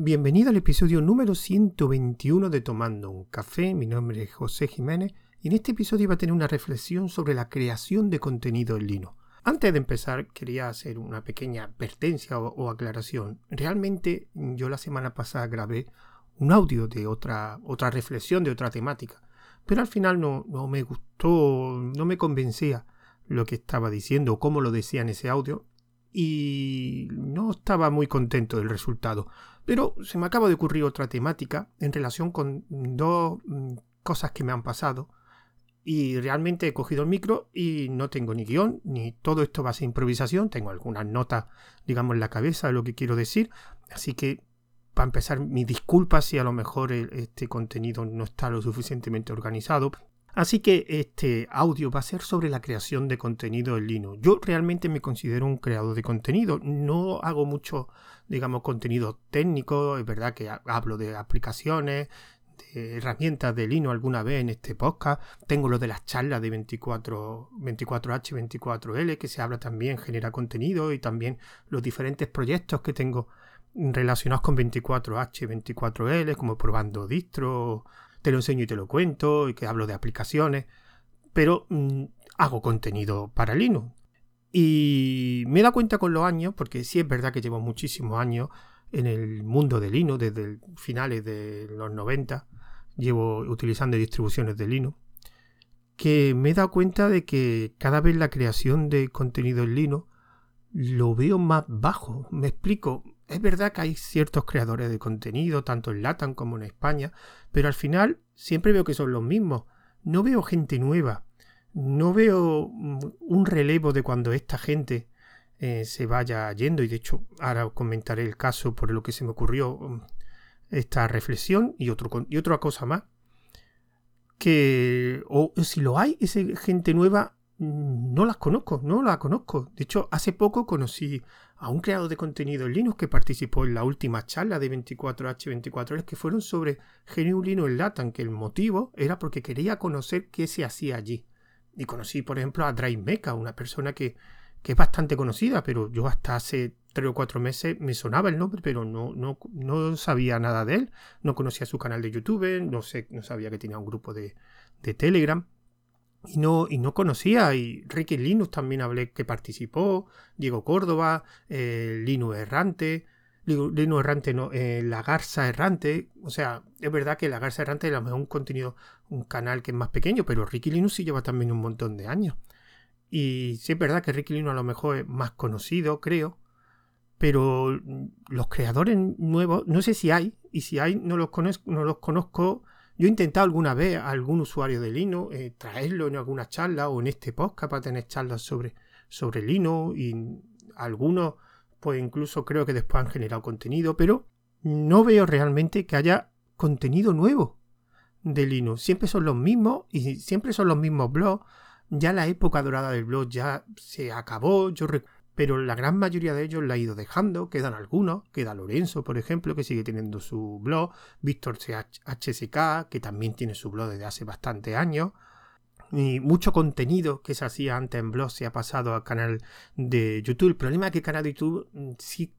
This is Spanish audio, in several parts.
Bienvenido al episodio número 121 de Tomando un Café. Mi nombre es José Jiménez y en este episodio iba a tener una reflexión sobre la creación de contenido en Linux. Antes de empezar, quería hacer una pequeña advertencia o, aclaración. Realmente, yo la semana pasada grabé un audio de otra, otra reflexión, de otra temática, pero al final no, no me gustó, no me convencía lo que estaba diciendo o cómo lo decía en ese audio y no estaba muy contento del resultado. Pero se me acaba de ocurrir otra temática en relación con dos mm, cosas que me han pasado. Y realmente he cogido el micro y no tengo ni guion, ni todo esto va a ser improvisación. Tengo algunas notas, digamos, en la cabeza de lo que quiero decir. Así que, para empezar, mis disculpas si a lo mejor este contenido no está lo suficientemente organizado. Así que este audio va a ser sobre la creación de contenido en Linux. Yo realmente me considero un creador de contenido. No hago mucho, digamos, contenido técnico. Es verdad que hablo de aplicaciones, de herramientas de Linux alguna vez en este podcast. Tengo lo de las charlas de 24, 24H, 24L, que se habla también, genera contenido y también los diferentes proyectos que tengo relacionados con 24H, 24L, como probando distro te lo enseño y te lo cuento, y que hablo de aplicaciones, pero mm, hago contenido para Linux. Y me he dado cuenta con los años, porque sí es verdad que llevo muchísimos años en el mundo de Linux, desde finales de los 90, llevo utilizando distribuciones de Linux, que me he dado cuenta de que cada vez la creación de contenido en Linux lo veo más bajo. Me explico, es verdad que hay ciertos creadores de contenido, tanto en Latam como en España, pero al final siempre veo que son los mismos. No veo gente nueva. No veo mm, un relevo de cuando esta gente eh, se vaya yendo. Y de hecho, ahora comentaré el caso por lo que se me ocurrió mm, esta reflexión y, y otra cosa más. Que, o si lo hay, esa gente nueva, no las conozco, no la conozco. De hecho, hace poco conocí a un creador de contenido en Linux que participó en la última charla de 24H24 que fueron sobre GNU Linux Latam, que el motivo era porque quería conocer qué se hacía allí. Y conocí, por ejemplo, a Drive una persona que, que, es bastante conocida, pero yo hasta hace tres o cuatro meses me sonaba el nombre, pero no, no, no sabía nada de él, no conocía su canal de YouTube, no, sé, no sabía que tenía un grupo de, de Telegram y no, y no conocía. Y Ricky Linux también hablé que participó, Diego Córdoba, eh, Linux Errante, Linux Errante no, eh, La Garza Errante. O sea, es verdad que La Garza Errante es a lo mejor un contenido, un canal que es más pequeño, pero Ricky Linux sí lleva también un montón de años. Y sí es verdad que Ricky Linux a lo mejor es más conocido, creo. Pero los creadores nuevos, no sé si hay, y si hay, no los conozco, no los conozco yo he intentado alguna vez a algún usuario de Linux eh, traerlo en alguna charla o en este podcast para tener charlas sobre, sobre Linux y algunos pues incluso creo que después han generado contenido, pero no veo realmente que haya contenido nuevo de Linux. Siempre son los mismos y siempre son los mismos blogs. Ya la época dorada del blog ya se acabó. Yo pero la gran mayoría de ellos la ha ido dejando, quedan algunos, queda Lorenzo, por ejemplo, que sigue teniendo su blog, Víctor HSK, que también tiene su blog desde hace bastante años, y mucho contenido que se hacía antes en blog se ha pasado al canal de YouTube. El problema es que el canal de YouTube mm, sí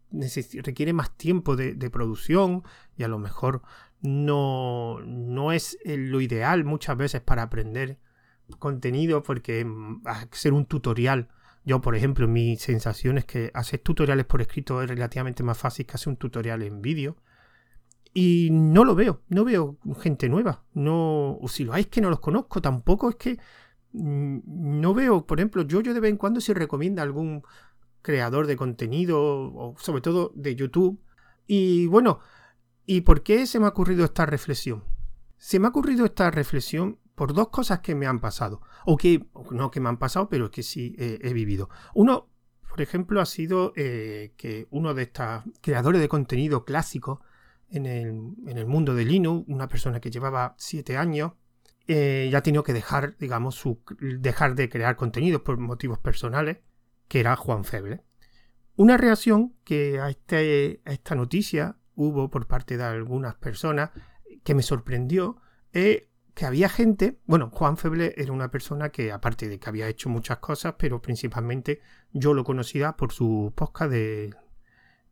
requiere más tiempo de, producción y a lo mejor no, no es lo ideal muchas veces para aprender contenido porque mm, hacer un tutorial yo, por ejemplo, mi sensación es que hacer tutoriales por escrito es relativamente más fácil que hacer un tutorial en vídeo. Y no lo veo, no veo gente nueva. No, o si lo hay es que no los conozco, tampoco es que mm, no veo, por ejemplo, yo, yo de vez en cuando si recomienda algún creador de contenido, o sobre todo de YouTube. Y bueno, ¿y por qué se me ha ocurrido esta reflexión? Se me ha ocurrido esta reflexión por dos cosas que me han pasado. O que, no que me han pasado, pero que sí he vivido. Uno, por ejemplo, ha sido eh, que uno de estos creadores de contenido clásico en el, mundo de Linux, una persona que llevaba siete años, eh, ya ha tenido que dejar, digamos, su, dejar de crear contenido por motivos personales, que era Juan Feble. Una reacción que a, este, a esta noticia hubo por parte de algunas personas que me sorprendió es que había gente, bueno, Juan Feble era una persona que aparte de que había hecho muchas cosas, pero principalmente yo lo conocía por su podcast de,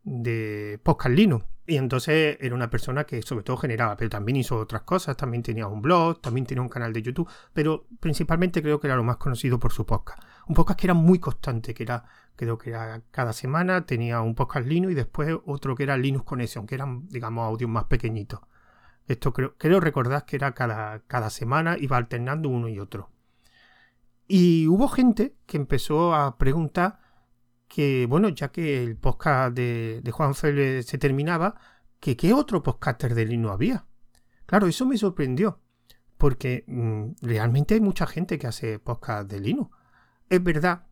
de Podcast Linux, Y entonces era una persona que sobre todo generaba, pero también hizo otras cosas, también tenía un blog, también tenía un canal de YouTube, pero principalmente creo que era lo más conocido por su podcast. Un podcast que era muy constante, que era, creo que era cada semana, tenía un podcast Linux y después otro que era Linux Connection, que eran, digamos, audios más pequeñitos. Esto creo, creo recordar que era cada, cada semana, iba alternando uno y otro. Y hubo gente que empezó a preguntar que, bueno, ya que el podcast de, Juan Feble se terminaba, que qué otro podcaster de Linux había. Claro, eso me sorprendió, porque mm, realmente hay mucha gente que hace podcast de Linux. Es verdad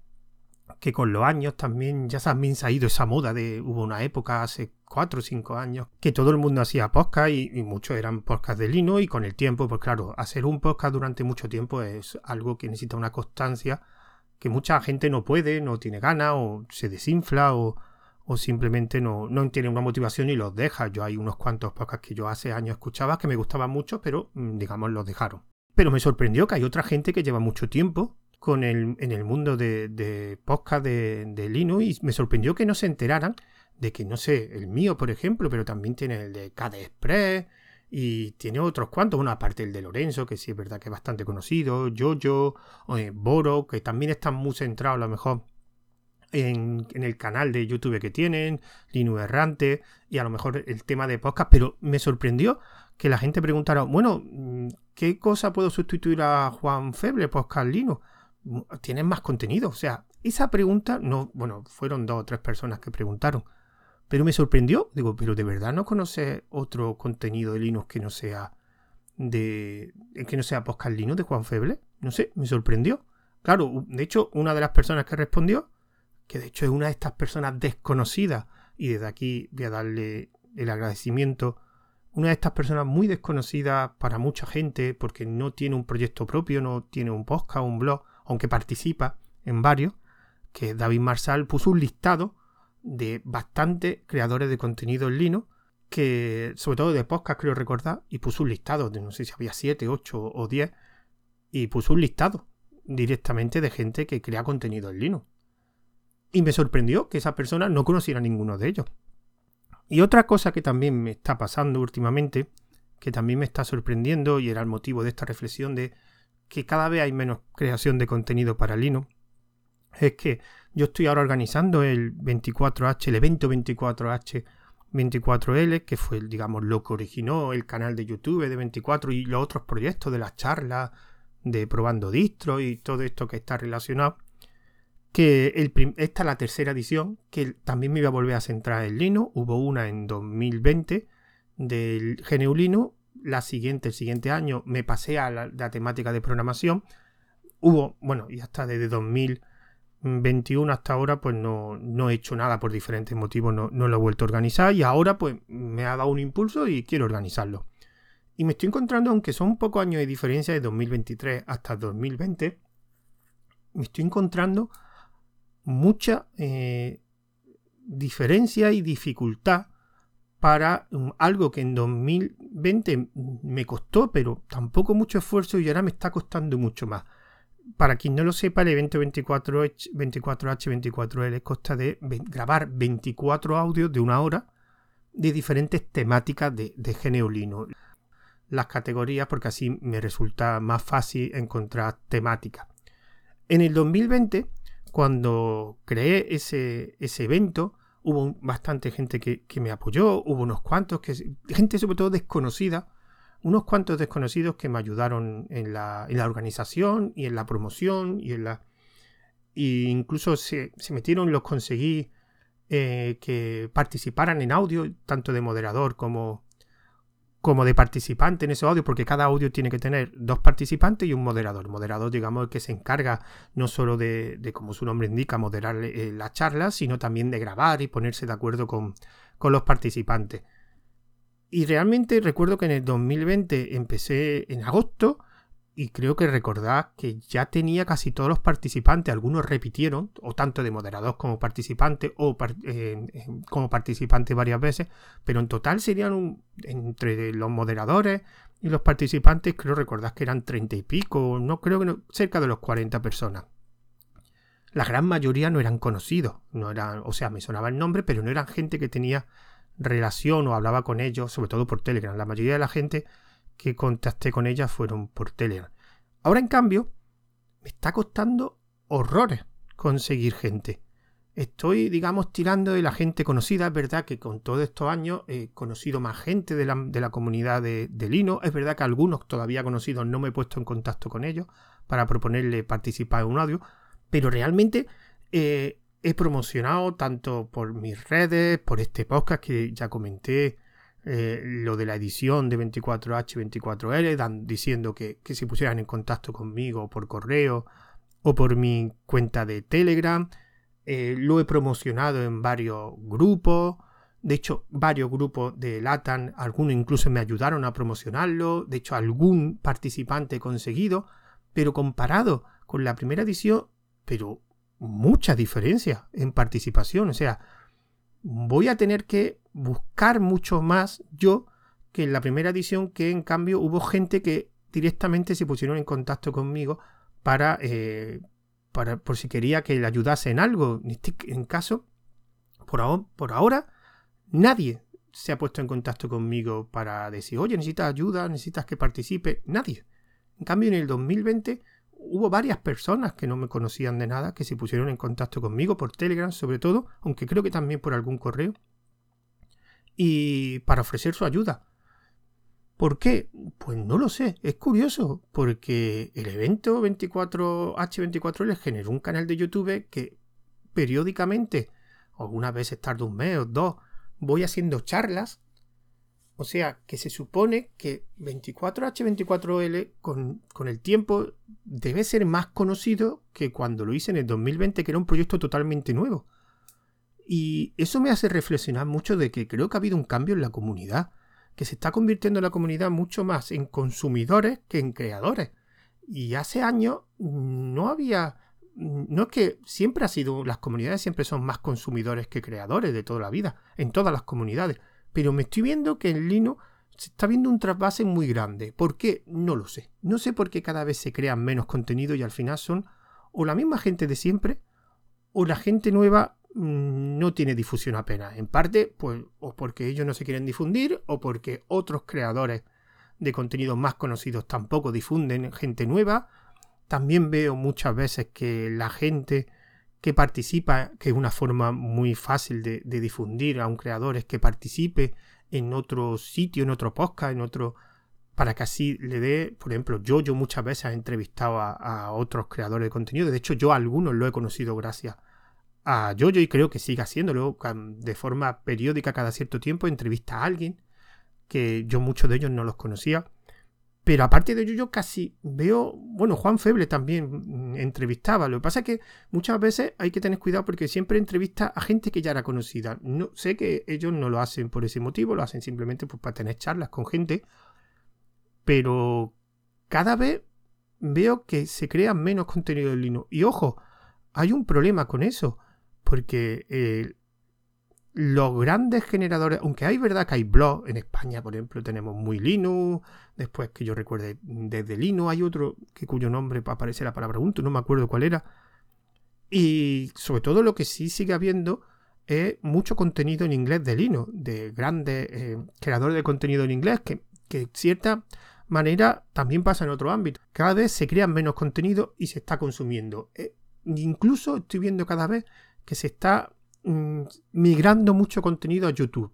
que con los años también ya también se ha ido esa moda de hubo una época hace cuatro o cinco años que todo el mundo hacía podcast y, muchos eran podcast de Linux y con el tiempo pues claro hacer un podcast durante mucho tiempo es algo que necesita una constancia que mucha gente no puede, no tiene ganas, o se desinfla, o, o simplemente no, no, tiene una motivación y los deja. Yo hay unos cuantos podcasts que yo hace años escuchaba que me gustaban mucho, pero mm, digamos los dejaron. Pero me sorprendió que hay otra gente que lleva mucho tiempo con el, en el mundo de, de podcast de, Linux y me sorprendió que no se enteraran de que, no sé, el mío, por ejemplo, pero también tiene el de KD Express, y tiene otros cuantos, bueno, aparte el de Lorenzo, que sí es verdad que es bastante conocido, Jojo, eh, Boro, que también están muy centrados a lo mejor en, el canal de YouTube que tienen, Linux Errante, y a lo mejor el tema de podcast, pero me sorprendió que la gente preguntara, bueno, mm, ¿qué cosa puedo sustituir a Juan Feble, Podcast Linux? Tienen más contenido, o sea, esa pregunta, no, bueno, fueron dos o tres personas que preguntaron, pero me sorprendió, digo, pero de verdad no conoce otro contenido de Linux que no sea de que no sea podcast Linux de Juan Feble. No sé, me sorprendió. Claro, de hecho, una de las personas que respondió, que de hecho es una de estas personas desconocidas, y desde aquí voy a darle el agradecimiento, una de estas personas muy desconocidas para mucha gente, porque no tiene un proyecto propio, no tiene un podcast, un blog, aunque participa en varios, que David Marsal puso un listado de bastantes creadores de contenido en Linux, que sobre todo de podcast creo recordar, y puso un listado, de no sé si había 7, 8 o 10, y puso un listado directamente de gente que crea contenido en Linux. Y me sorprendió que esa persona no conociera a ninguno de ellos. Y otra cosa que también me está pasando últimamente, que también me está sorprendiendo y era el motivo de esta reflexión de que cada vez hay menos creación de contenido para Linux, es que yo estoy ahora organizando el 24H, el evento 24H 24L, que fue, digamos, lo que originó el canal de YouTube de 24 y los otros proyectos de las charlas de probando distro y todo esto que está relacionado. Que esta es la tercera edición, que también me iba a volver a centrar en Linux. Hubo una en 2020 del GNU Linux. La siguiente, el siguiente año, me pasé a la, temática de programación. Hubo, bueno, y hasta desde 2000 21 hasta ahora pues no, no, he hecho nada por diferentes motivos, no, no, lo he vuelto a organizar y ahora pues me ha dado un impulso y quiero organizarlo. Y me estoy encontrando, aunque son pocos años de diferencia de 2023 hasta 2020, me estoy encontrando mucha eh, diferencia y dificultad para um, algo que en 2020 me costó, pero tampoco mucho esfuerzo y ahora me está costando mucho más para quien no lo sepa, el evento 24H, 24H24L consta de grabar 24 audios de una hora de diferentes temáticas de, de Geneolino. Las categorías, porque así me resulta más fácil encontrar temáticas. En el 2020, cuando creé ese evento, hubo bastante gente que, que, me apoyó, hubo unos cuantos, que, gente sobre todo desconocida, unos cuantos desconocidos que me ayudaron en la, organización y en la promoción y en la... incluso se, metieron, los conseguí eh, que participaran en audio, tanto de moderador como, como de participante en ese audio, porque cada audio tiene que tener dos participantes y un moderador. moderador, digamos, que se encarga no solo de, como su nombre indica, moderar eh, la charla, sino también de grabar y ponerse de acuerdo con, con los participantes. Y realmente recuerdo que en el 2020 empecé en agosto y creo que recordad que ya tenía casi todos los participantes, algunos repitieron, o tanto de moderador como participante, o como participante varias veces, pero en total serían entre los moderadores y los participantes, creo recordad que eran treinta y pico, no creo que no, cerca de los 40 personas. La gran mayoría no eran conocidos, no eran, o sea, me sonaba el nombre, pero no eran gente que tenía relación o hablaba con ellos, sobre todo por Telegram. La mayoría de la gente que contacté con ella fueron por Telegram. Ahora, en cambio, me está costando horrores conseguir gente. Estoy, digamos, tirando de la gente conocida. Es verdad que con todos estos años he conocido más gente de la, comunidad de, de, Linux. Es verdad que algunos todavía conocidos no me he puesto en contacto con ellos para proponerle participar en un audio. Pero realmente eh, he promocionado tanto por mis redes, por este podcast que ya comenté, eh, lo de la edición de 24H, 24L, dan, diciendo que, que se pusieran en contacto conmigo por correo o por mi cuenta de Telegram. Eh, lo he promocionado en varios grupos. De hecho, varios grupos de LATAN, algunos incluso me ayudaron a promocionarlo. De hecho, algún participante he conseguido. Pero comparado con la primera edición, pero mucha diferencia en participación. O sea, voy a tener que buscar mucho más yo que en la primera edición, que en cambio hubo gente que directamente se pusieron en contacto conmigo para, eh, por si quería que le ayudase en algo. En este caso, por, por ahora, nadie se ha puesto en contacto conmigo para decir, oye, necesitas ayuda, necesitas que participe. Nadie. En cambio, en el 2020 hubo varias personas que no me conocían de nada que se pusieron en contacto conmigo por Telegram, sobre todo, aunque creo que también por algún correo, y para ofrecer su ayuda. ¿Por qué? Pues no lo sé, es curioso, porque el evento 24H24 les generó un canal de YouTube que periódicamente, algunas veces tarde un mes o dos, voy haciendo charlas. O sea, que se supone que 24H24L con, con el tiempo debe ser más conocido que cuando lo hice en el 2020, que era un proyecto totalmente nuevo. Y eso me hace reflexionar mucho de que creo que ha habido un cambio en la comunidad que se está convirtiendo la comunidad mucho más en consumidores que en creadores. Y hace años no había... No es que siempre ha sido, las comunidades siempre son más consumidores que creadores de toda la vida, en todas las comunidades. Pero me estoy viendo que en Linux se está viendo un trasvase muy grande. ¿Por qué? No lo sé. No sé por qué cada vez se crean menos contenido y al final son o la misma gente de siempre o la gente nueva Mm, no tiene difusión apenas. En parte, pues, o porque ellos no se quieren difundir, o porque otros creadores de contenidos más conocidos tampoco difunden gente nueva. También veo muchas veces que la gente que participa, que es una forma muy fácil de, difundir a un creador, es que participe en otro sitio, en otro podcast, en otro para que así le dé, por ejemplo, yo, yo muchas veces he entrevistado a, otros creadores de contenido, de hecho yo a algunos lo he conocido gracias a Jojo y creo que sigue haciéndolo de forma periódica cada cierto tiempo, entrevista a alguien, que yo muchos de ellos no los conocía. Pero aparte de Jojo casi veo, bueno, Juan Feble también mm, entrevistaba. Lo que pasa es que muchas veces hay que tener cuidado porque siempre entrevista a gente que ya era conocida. No, sé que ellos no lo hacen por ese motivo, lo hacen simplemente pues, para tener charlas con gente. Pero cada vez veo que se crea menos contenido en Linux. Y ojo, hay un problema con eso porque eh, los grandes generadores, aunque hay verdad que hay blogs, en España por ejemplo tenemos muy Linux, después que yo recuerde desde Linux hay otro que cuyo nombre aparece la palabra Ubuntu, no me acuerdo cuál era, y sobre todo lo que sí sigue habiendo es mucho contenido en inglés de Linux, de grandes eh, creadores de contenido en inglés que, que de cierta manera también pasa en otro ámbito. Cada vez se crean menos contenido y se está consumiendo. Eh, incluso estoy viendo cada vez que se está mm, migrando mucho contenido a YouTube.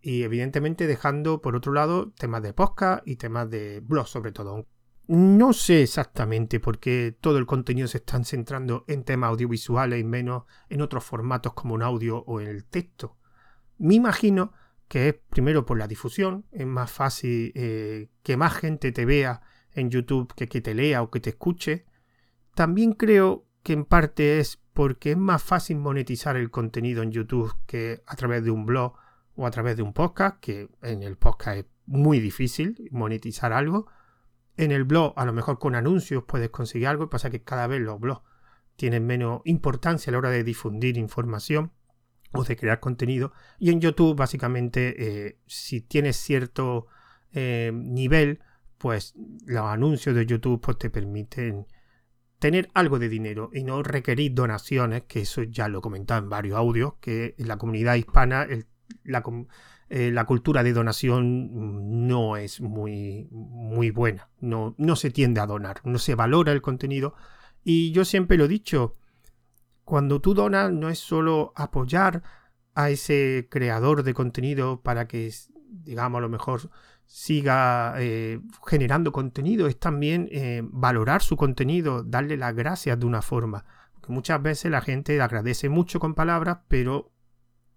Y evidentemente dejando por otro lado temas de podcast y temas de blog sobre todo. No sé exactamente por qué todo el contenido se está centrando en temas audiovisuales y menos en otros formatos como un audio o el texto. Me imagino que es primero por la difusión, es más fácil eh, que más gente te vea en YouTube que que te lea o que te escuche. También creo que en parte es porque es más fácil monetizar el contenido en YouTube que a través de un blog o a través de un podcast, que en el podcast es muy difícil monetizar algo. En el blog, a lo mejor con anuncios puedes conseguir algo, pasa que cada vez los blogs tienen menos importancia a la hora de difundir información o de crear contenido. Y en YouTube, básicamente, eh, si tienes cierto eh, nivel, pues los anuncios de YouTube pues, te permiten tener algo de dinero y no requerir donaciones, que eso ya lo he comentado en varios audios, que en la comunidad hispana eh, la cultura de donación no es muy, muy buena. No, no se tiende a donar, no se valora el contenido. Y yo siempre lo he dicho, cuando tú donas no es solo apoyar a ese creador de contenido para que, digamos, a lo mejor siga eh, generando contenido, es también eh, valorar su contenido, darle las gracias de una forma. Muchas veces la gente agradece mucho con palabras, pero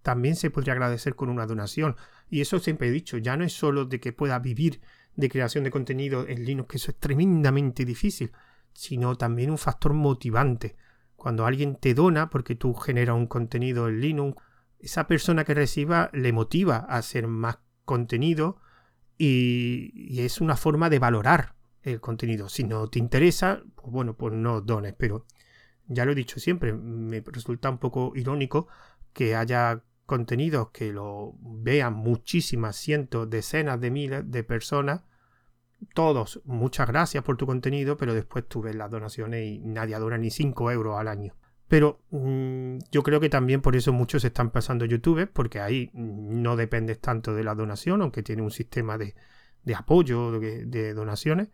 también se podría agradecer con una donación. Y eso siempre he dicho, ya no es solo de que pueda vivir de creación de contenido en Linux, que eso es tremendamente difícil, sino también un factor motivante. Cuando alguien te dona porque tú generas un contenido en Linux, esa persona que reciba le motiva a hacer más contenido y, es una forma de valorar el contenido. Si no te interesa, pues bueno, pues no dones, pero ya lo he dicho siempre, me resulta un poco irónico que haya contenidos que lo vean muchísimas, cientos, decenas de miles de personas. Todos, muchas gracias por tu contenido, pero después tú ves las donaciones y nadie dona ni 5 euros al año. Pero mm, yo creo que también por eso muchos están pasando YouTube, porque ahí no dependes tanto de la donación, aunque tiene un sistema de, apoyo, de, donaciones,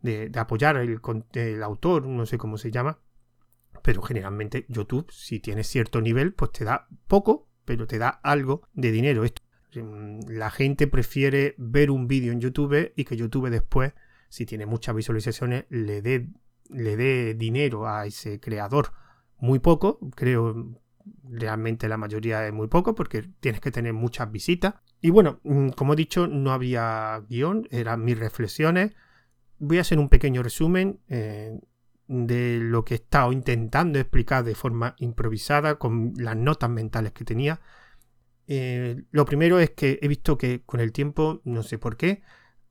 de, apoyar el, el, autor, no sé cómo se llama. Pero generalmente YouTube, si tienes cierto nivel, pues te da poco, pero te da algo de dinero. Mm, la gente prefiere ver un vídeo en YouTube y que YouTube después, si tiene muchas visualizaciones, le dé le dé dinero a ese creador. Muy poco, creo realmente la mayoría es muy poco porque tienes que tener muchas visitas. Y bueno, mm, como he dicho, no había guion, eran mis reflexiones. Voy a hacer un pequeño resumen. Eh, de lo que he estado intentando explicar de forma improvisada con las notas mentales que tenía. Eh, lo primero es que he visto que con el tiempo, no sé por qué,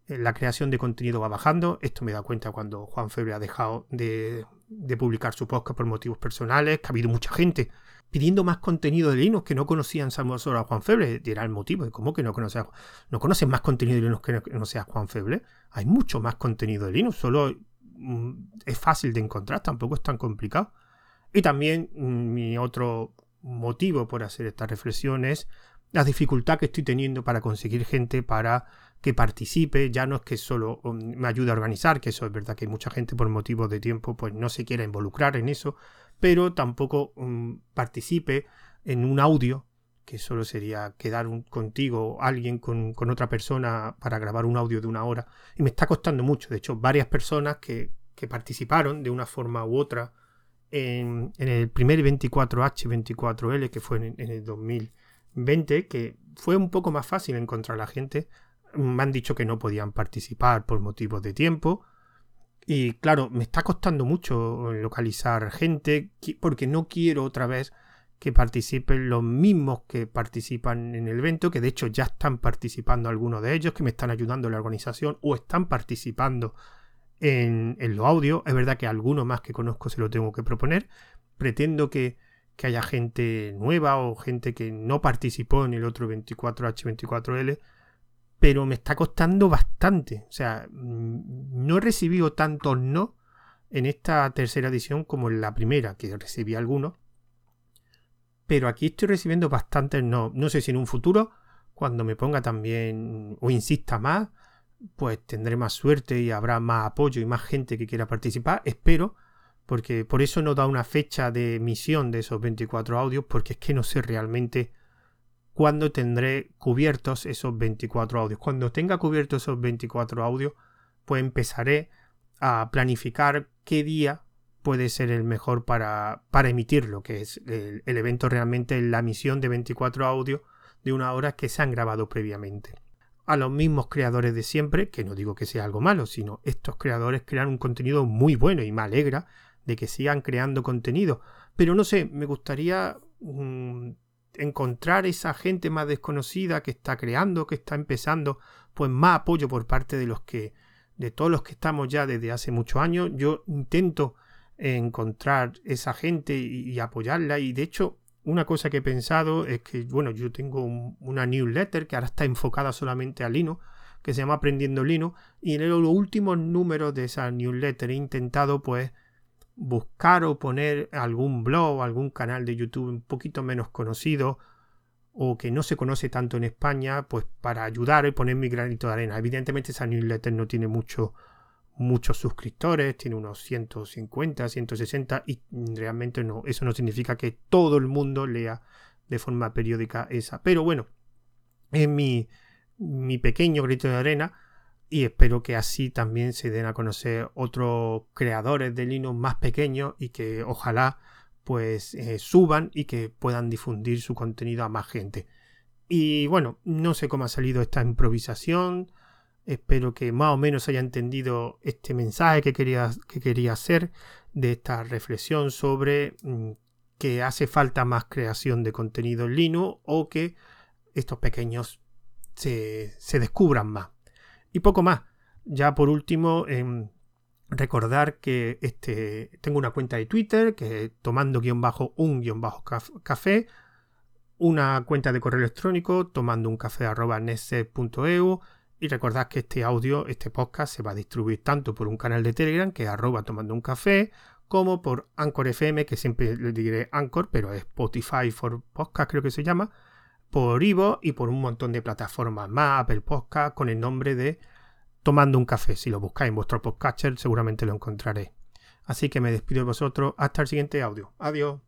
eh, la creación de contenido va bajando. Esto me da cuenta cuando Juan Febre ha dejado de, publicar su podcast por motivos personales, que ha habido mucha gente pidiendo más contenido de Linux que no conocían solo a Juan Febre. Dirá el motivo, ¿cómo que no conoces, no conoces más contenido de Linux que no, que sea Juan Febre? Hay mucho más contenido de Linux, solo Mm, es fácil de encontrar, tampoco es tan complicado. Y también mm, mi otro motivo por hacer esta reflexión es la dificultad que estoy teniendo para conseguir gente para que participe, ya no es que solo mm, me ayude a organizar, que eso es verdad que mucha gente por motivos de tiempo pues no se quiere involucrar en eso, pero tampoco participe en un audio que solo sería quedar contigo, alguien con, otra persona para grabar un audio de una hora. Y me está costando mucho. De hecho, varias personas que, participaron de una forma u otra en, el primer 24H24L, que fue en, el 2020, que fue un poco más fácil encontrar a la gente. Me han dicho que no podían participar por motivos de tiempo. Y claro, me está costando mucho localizar gente porque no quiero otra vez que participen los mismos que participan en el evento, que de hecho ya están participando algunos de ellos, que me están ayudando en la organización o están participando en, los audios. Es verdad que algunos más que conozco se lo tengo que proponer. Pretendo que, que haya gente nueva o gente que no participó en el otro 24H24L, pero me está costando bastante. O sea, mm, no he recibido tantos no en esta tercera edición como en la primera, que recibí algunos pero aquí estoy recibiendo bastantes no. No sé si en un futuro, cuando me ponga también o insista más, pues tendré más suerte y habrá más apoyo y más gente que quiera participar. Espero, porque por eso no da una fecha de emisión de esos 24 audios, porque es que no sé realmente cuándo tendré cubiertos esos 24 audios. Cuando tenga cubiertos esos 24 audios, pues empezaré a planificar qué día puede ser el mejor para, para emitirlo, que es el, evento realmente la misión de 24 audios de una hora que se han grabado previamente. A los mismos creadores de siempre, que no digo que sea algo malo, sino estos creadores crean un contenido muy bueno y me alegra de que sigan creando contenido. Pero no sé, me gustaría mm, encontrar esa gente más desconocida que está creando, que está empezando, pues más apoyo por parte de los que, de todos los que estamos ya desde hace muchos años. Yo intento encontrar esa gente y, apoyarla. Y de hecho, una cosa que he pensado es que, bueno, yo tengo una newsletter que ahora está enfocada solamente a Linux, que se llama Aprendiendo Linux, y en los últimos números de esa newsletter he intentado, pues, buscar o poner algún blog, algún canal de YouTube un poquito menos conocido, o que no se conoce tanto en España, pues para ayudar y poner mi granito de arena. Evidentemente esa newsletter no tiene mucho, muchos suscriptores, tiene unos 150, 160 y realmente no, eso no significa que todo el mundo lea de forma periódica esa. Pero bueno, es mi, mi pequeño grito de arena y espero que así también se den a conocer otros creadores de Linux más pequeños y que ojalá pues eh, suban y que puedan difundir su contenido a más gente. Y bueno, no sé cómo ha salido esta improvisación. Espero que más o menos haya entendido este mensaje que quería, que quería hacer de esta reflexión sobre mm, que hace falta más creación de contenido en Linux o que estos pequeños se, descubran más. Y poco más. Ya por último, em, recordar que este, tengo una cuenta de Twitter que tomando guion bajo un guion bajo café, una cuenta de correo electrónico tomando un café arroba y recordad que este audio, este podcast se va a distribuir tanto por un canal de Telegram que es arroba tomando un café como por Anchor FM, que siempre le diré Anchor, pero es Spotify for Podcast creo que se llama, por Ivo y por un montón de plataformas más, Apple Podcast, con el nombre de Tomando un Café. Si lo buscáis en vuestro podcatcher seguramente lo encontraréis. Así que me despido de vosotros. Hasta el siguiente audio. Adiós.